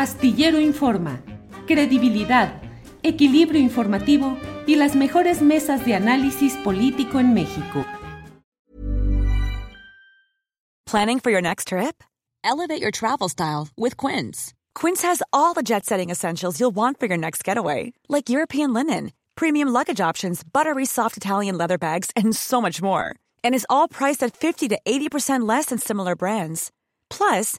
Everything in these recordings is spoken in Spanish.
Astillero Informa, credibilidad, equilibrio informativo y las mejores mesas de análisis político en México. Planning for your next trip? Elevate your travel style with Quince. Quince has all the jet-setting essentials you'll want for your next getaway, like European linen, premium luggage options, buttery soft Italian leather bags, and so much more. And is all priced at 50 to 80% less than similar brands. Plus,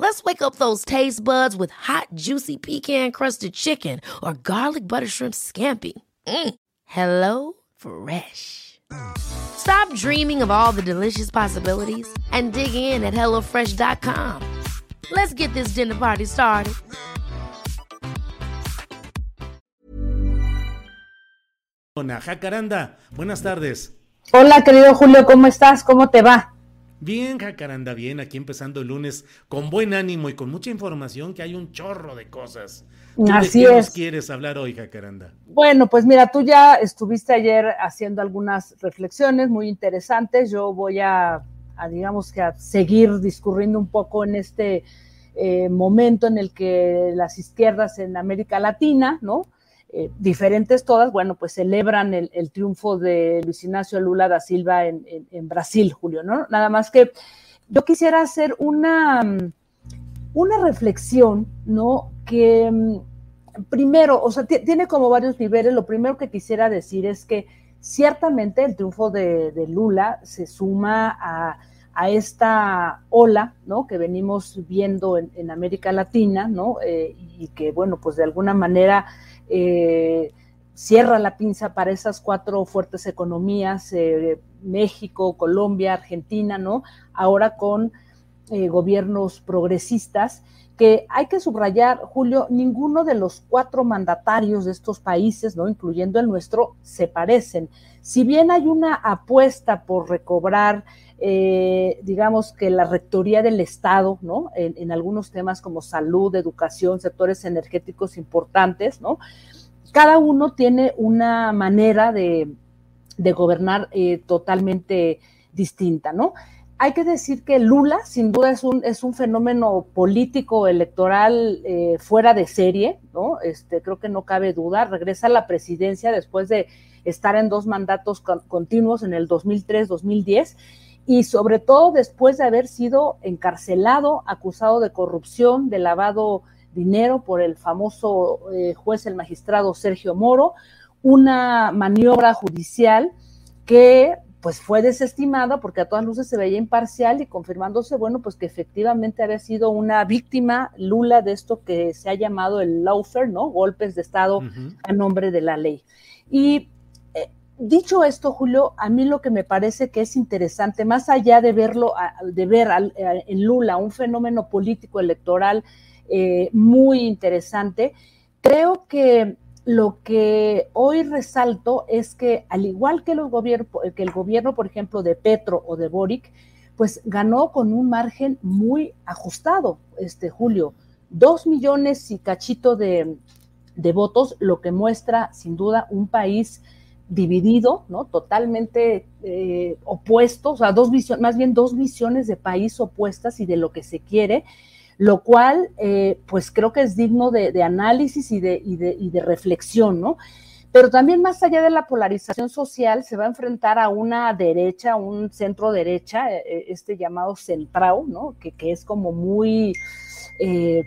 Let's wake up those taste buds with hot, juicy pecan crusted chicken or garlic butter shrimp scampi. Mm. Hello Fresh. Stop dreaming of all the delicious possibilities and dig in at HelloFresh.com. Let's get this dinner party started. Jacaranda, buenas tardes. Hola, querido Julio, ¿cómo estás? ¿Cómo te va? Bien, Jacaranda, bien, aquí empezando el lunes con buen ánimo y con mucha información que hay un chorro de cosas. Así ¿De qué es. nos quieres hablar hoy, Jacaranda? Bueno, pues mira, tú ya estuviste ayer haciendo algunas reflexiones muy interesantes. Yo voy a, a digamos que a seguir discurriendo un poco en este eh, momento en el que las izquierdas en América Latina, ¿no? Eh, diferentes todas, bueno, pues celebran el, triunfo de Luis Ignacio Lula da Silva en, Brasil, Julio, ¿no? Nada más que yo quisiera hacer una, una reflexión, ¿no? Que mm, primero, o sea, tiene como varios niveles. Lo primero que quisiera decir es que ciertamente el triunfo de Lula se suma a, a, esta ola, ¿no? Que venimos viendo en, en América Latina, ¿no? Eh, y que, bueno, pues de alguna manera eh, cierra la pinza para esas cuatro fuertes economías, eh, México, Colombia, Argentina, ¿no? Ahora con eh, gobiernos progresistas, que hay que subrayar, Julio, ninguno de los cuatro mandatarios de estos países, ¿no? Incluyendo el nuestro, se parecen. Si bien hay una apuesta por recobrar eh, digamos que la rectoría del Estado, ¿no? En, algunos temas como salud, educación, sectores energéticos importantes, ¿no? Cada uno tiene una manera de, de gobernar eh, totalmente distinta, ¿no? Hay que decir que Lula, sin duda, es un, es un fenómeno político electoral eh, fuera de serie, ¿no? Este, creo que no cabe duda. Regresa a la presidencia después de estar en dos mandatos con, continuos en el 2003-2010 y sobre todo después de haber sido encarcelado, acusado de corrupción, de lavado dinero por el famoso eh, juez, el magistrado Sergio Moro, una maniobra judicial que pues fue desestimada porque a todas luces se veía imparcial y confirmándose, bueno, pues que efectivamente había sido una víctima Lula de esto que se ha llamado el lawfare, ¿no? Golpes de Estado uh -huh. a nombre de la ley. Y dicho esto, Julio, a mí lo que me parece que es interesante, más allá de verlo, de ver en Lula un fenómeno político electoral eh, muy interesante, creo que lo que hoy resalto es que al igual que, el gobierno, por ejemplo, de Petro o de Boric, pues ganó con un margen muy ajustado, este Julio, dos millones y cachito de, de votos, lo que muestra sin duda un país dividido, ¿no? Totalmente eh, opuestos, o sea, dos visiones, más bien dos visiones de país opuestas y de lo que se quiere, lo cual, eh, pues creo que es digno de, análisis y de, y, de, y de, reflexión, ¿no? Pero también más allá de la polarización social, se va a enfrentar a una derecha, un centro derecha, este llamado centrao, ¿no? Que, que es como muy eh,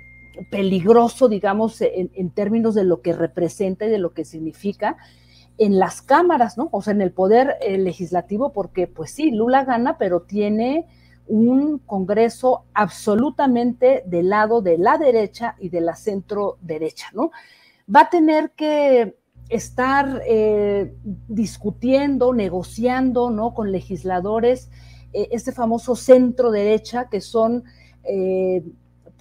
peligroso, digamos, en, términos de lo que representa y de lo que significa en las cámaras, ¿no? O sea, en el poder eh, legislativo, porque pues sí, Lula gana, pero tiene un Congreso absolutamente del lado de la derecha y de la centro derecha, ¿no? Va a tener que estar eh, discutiendo, negociando, ¿no? Con legisladores, eh, este famoso centro derecha, que son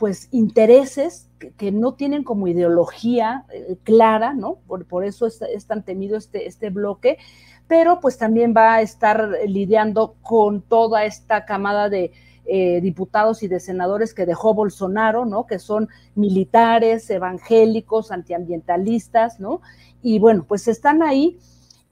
pues intereses que, no tienen como ideología eh, clara, ¿no? Por, eso es, tan temido este, este bloque, pero pues también va a estar lidiando con toda esta camada de eh, diputados y de senadores que dejó Bolsonaro, ¿no? Que son militares, evangélicos, antiambientalistas, ¿no? Y bueno, pues están ahí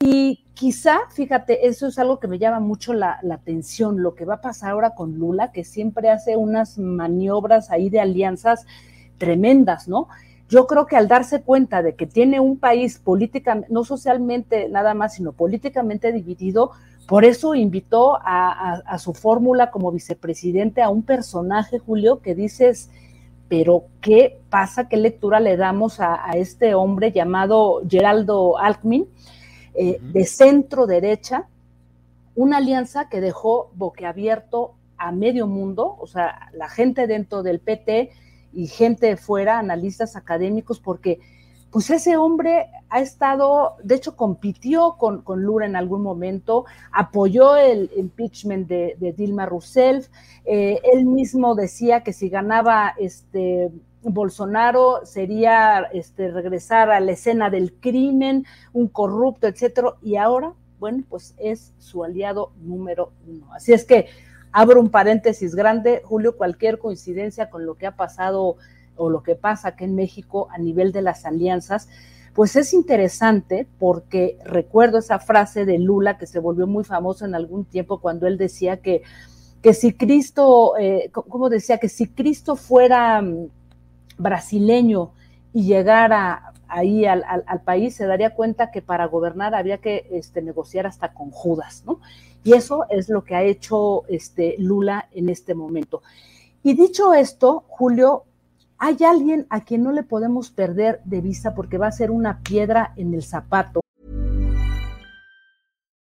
y quizá, fíjate, eso es algo que me llama mucho la, atención, lo que va a pasar ahora con Lula, que siempre hace unas maniobras ahí de alianzas tremendas, ¿no? Yo creo que al darse cuenta de que tiene un país políticamente, no socialmente nada más, sino políticamente dividido, por eso invitó a, su fórmula como vicepresidente a un personaje, Julio, que dices, pero ¿qué pasa? ¿Qué lectura le damos a, a este hombre llamado Geraldo Alckmin? Eh, de centro derecha, una alianza que dejó boquiabierto a medio mundo, o sea, la gente dentro del PT y gente fuera, analistas académicos, porque pues ese hombre ha estado, de hecho compitió con, con Lula en algún momento, apoyó el impeachment de, Dilma Rousseff, eh, él mismo decía que si ganaba este Bolsonaro sería este, regresar a la escena del crimen, un corrupto, etcétera, y ahora, bueno, pues es su aliado número uno. Así es que abro un paréntesis grande, Julio, cualquier coincidencia con lo que ha pasado o lo que pasa aquí en México a nivel de las alianzas, pues es interesante porque recuerdo esa frase de Lula que se volvió muy famosa en algún tiempo cuando él decía que, que si Cristo, eh, como decía, que si Cristo fuera mm, brasileño y llegara ahí al, país, se daría cuenta que para gobernar había que este, negociar hasta con Judas, ¿no? Y eso es lo que ha hecho este, Lula en este momento. Y dicho esto, Julio, hay alguien a quien no le podemos perder de vista porque va a ser una piedra en el zapato.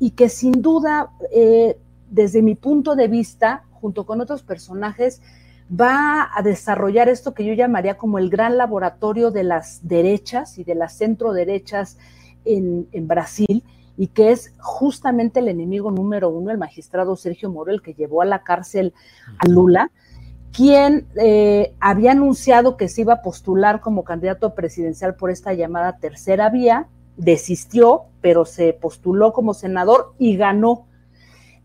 y que sin duda, eh, desde mi punto de vista, junto con otros personajes, va a desarrollar esto que yo llamaría como el gran laboratorio de las derechas y de las centro derechas en, Brasil, y que es justamente el enemigo número uno, el magistrado Sergio Moro, el que llevó a la cárcel a Lula, quien eh, había anunciado que se iba a postular como candidato presidencial por esta llamada tercera vía, desistió, pero se postuló como senador y ganó.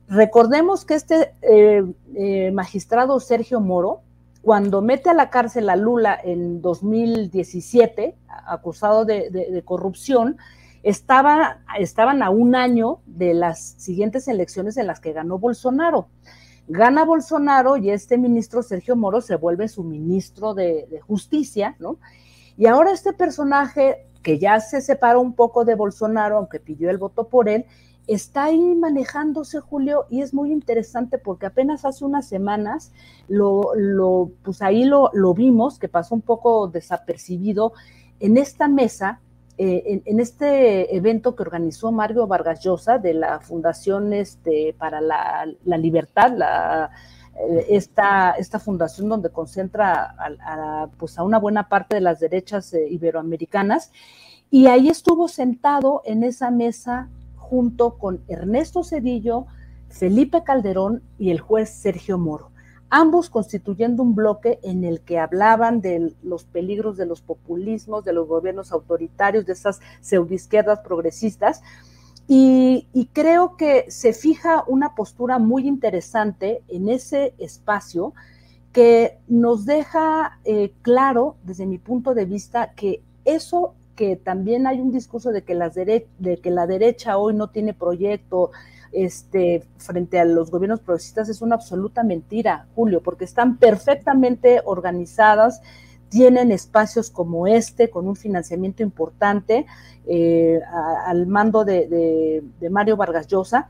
Recordemos que este eh, eh, magistrado Sergio Moro, cuando mete a la cárcel a Lula en 2017, acusado de, corrupción, estaba, estaban a un año de las siguientes elecciones en las que ganó Bolsonaro. Gana Bolsonaro y este ministro Sergio Moro se vuelve su ministro de, de justicia, ¿no? Y ahora este personaje que ya se separó un poco de Bolsonaro, aunque pidió el voto por él, está ahí manejándose, Julio, y es muy interesante porque apenas hace unas semanas lo, lo pues ahí lo, lo, vimos, que pasó un poco desapercibido en esta mesa, eh, en, este evento que organizó Mario Vargas Llosa de la Fundación este, para la, la Libertad, la esta, esta fundación donde concentra a, pues a una buena parte de las derechas eh, iberoamericanas. Y ahí estuvo sentado en esa mesa junto con Ernesto Cedillo, Felipe Calderón y el juez Sergio Moro, ambos constituyendo un bloque en el que hablaban de los peligros de los populismos, de los gobiernos autoritarios, de esas pseudoizquierdas progresistas, Y, creo que se fija una postura muy interesante en ese espacio que nos deja eh, claro, desde mi punto de vista, que eso que también hay un discurso de que, las de que la derecha hoy no tiene proyecto este, frente a los gobiernos progresistas es una absoluta mentira, Julio, porque están perfectamente organizadas tienen espacios como este, con un financiamiento importante eh, al mando de, Mario Vargas Llosa.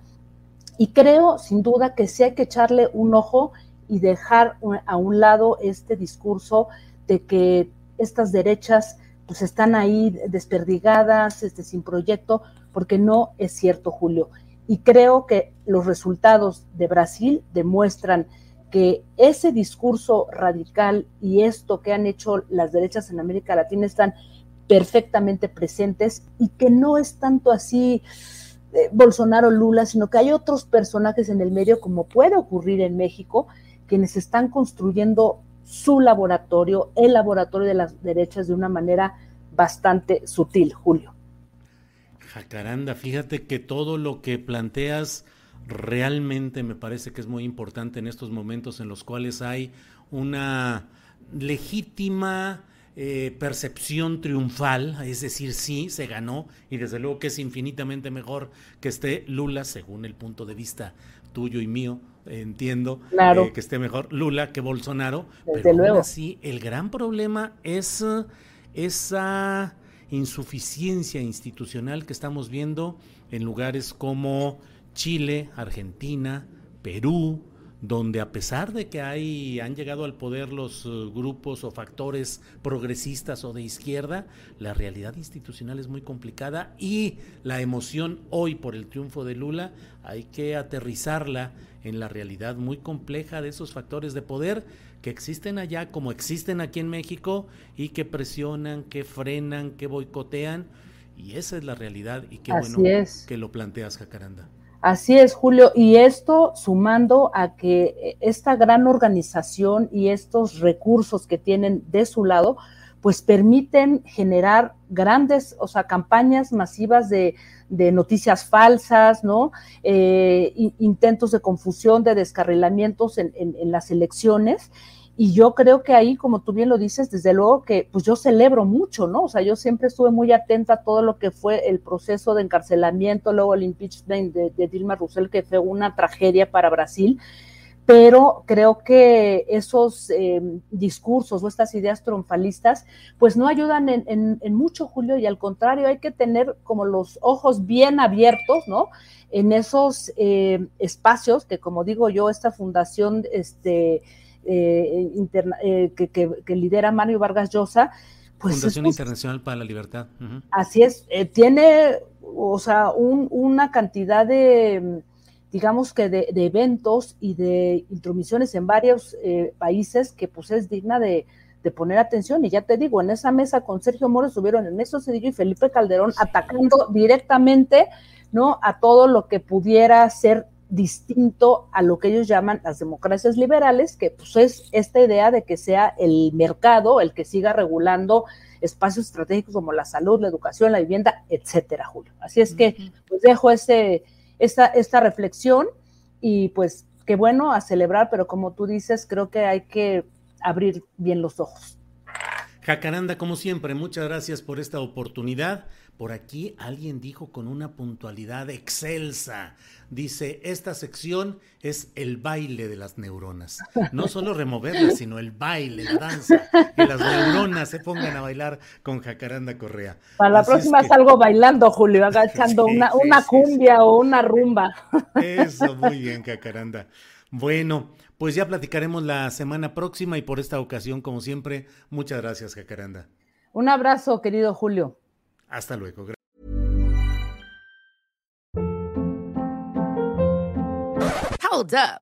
Y creo, sin duda, que sí hay que echarle un ojo y dejar a un lado este discurso de que estas derechas pues están ahí desperdigadas, este, sin proyecto, porque no es cierto, Julio. Y creo que los resultados de Brasil demuestran que ese discurso radical y esto que han hecho las derechas en América Latina están perfectamente presentes y que no es tanto así eh, Bolsonaro Lula, sino que hay otros personajes en el medio, como puede ocurrir en México, quienes están construyendo su laboratorio, el laboratorio de las derechas, de una manera bastante sutil, Julio. Jacaranda, fíjate que todo lo que planteas realmente me parece que es muy importante en estos momentos en los cuales hay una legítima eh, percepción triunfal, es decir, sí, se ganó y desde luego que es infinitamente mejor que esté Lula, según el punto de vista tuyo y mío, entiendo eh, que esté mejor Lula que Bolsonaro, pero luego. así el gran problema es esa insuficiencia institucional que estamos viendo en lugares como Chile, Argentina, Perú, donde a pesar de que hay, han llegado al poder los eh, grupos o factores progresistas o de izquierda, la realidad institucional es muy complicada y la emoción hoy por el triunfo de Lula hay que aterrizarla en la realidad muy compleja de esos factores de poder que existen allá como existen aquí en México y que presionan, que frenan, que boicotean. Y esa es la realidad y qué bueno que lo planteas, Jacaranda. Así es, Julio, y esto sumando a que esta gran organización y estos recursos que tienen de su lado, pues permiten generar grandes, o sea, campañas masivas de, noticias falsas, ¿no? Eh, intentos de confusión, de descarrilamientos en, en las elecciones y yo creo que ahí, como tú bien lo dices, desde luego que pues yo celebro mucho, ¿no? O sea, yo siempre estuve muy atenta a todo lo que fue el proceso de encarcelamiento, luego el impeachment de, Dilma Rousseff, que fue una tragedia para Brasil, pero creo que esos eh, discursos o estas ideas triunfalistas, pues no ayudan en, mucho, Julio, y al contrario, hay que tener como los ojos bien abiertos, ¿no? En esos eh, espacios que, como digo yo, esta fundación, este, eh, eh, que, lidera Mario Vargas Llosa. Pues Fundación Internacional para la Libertad. Así es, eh, tiene, o sea, una cantidad de, digamos que de, eventos y de intromisiones en varios países que pues es digna de, poner atención. Y ya te digo, en esa mesa con Sergio Moro estuvieron Ernesto Cedillo y Felipe Calderón atacando directamente, ¿no? A todo lo que pudiera ser distinto a lo que ellos llaman las democracias liberales, que pues es esta idea de que sea el mercado el que siga regulando espacios estratégicos como la salud, la educación, la vivienda, etcétera, Julio. Así es que pues dejo ese, esta, esta reflexión y pues qué bueno a celebrar, pero como tú dices, creo que hay que abrir bien los ojos. Jacaranda, como siempre, muchas gracias por esta oportunidad. Por aquí alguien dijo con una puntualidad excelsa, dice, esta sección es el baile de las neuronas. No solo removerlas, sino el baile, la danza, que las neuronas se pongan a bailar con Jacaranda Correa. Para la próxima salgo bailando, Julio, agachando una, una cumbia o una rumba. Eso, muy bien, Jacaranda. Bueno, pues ya platicaremos la semana próxima y por esta ocasión, como siempre, muchas gracias, Jacaranda. Un abrazo, querido Julio. Hasta luego. Hold up.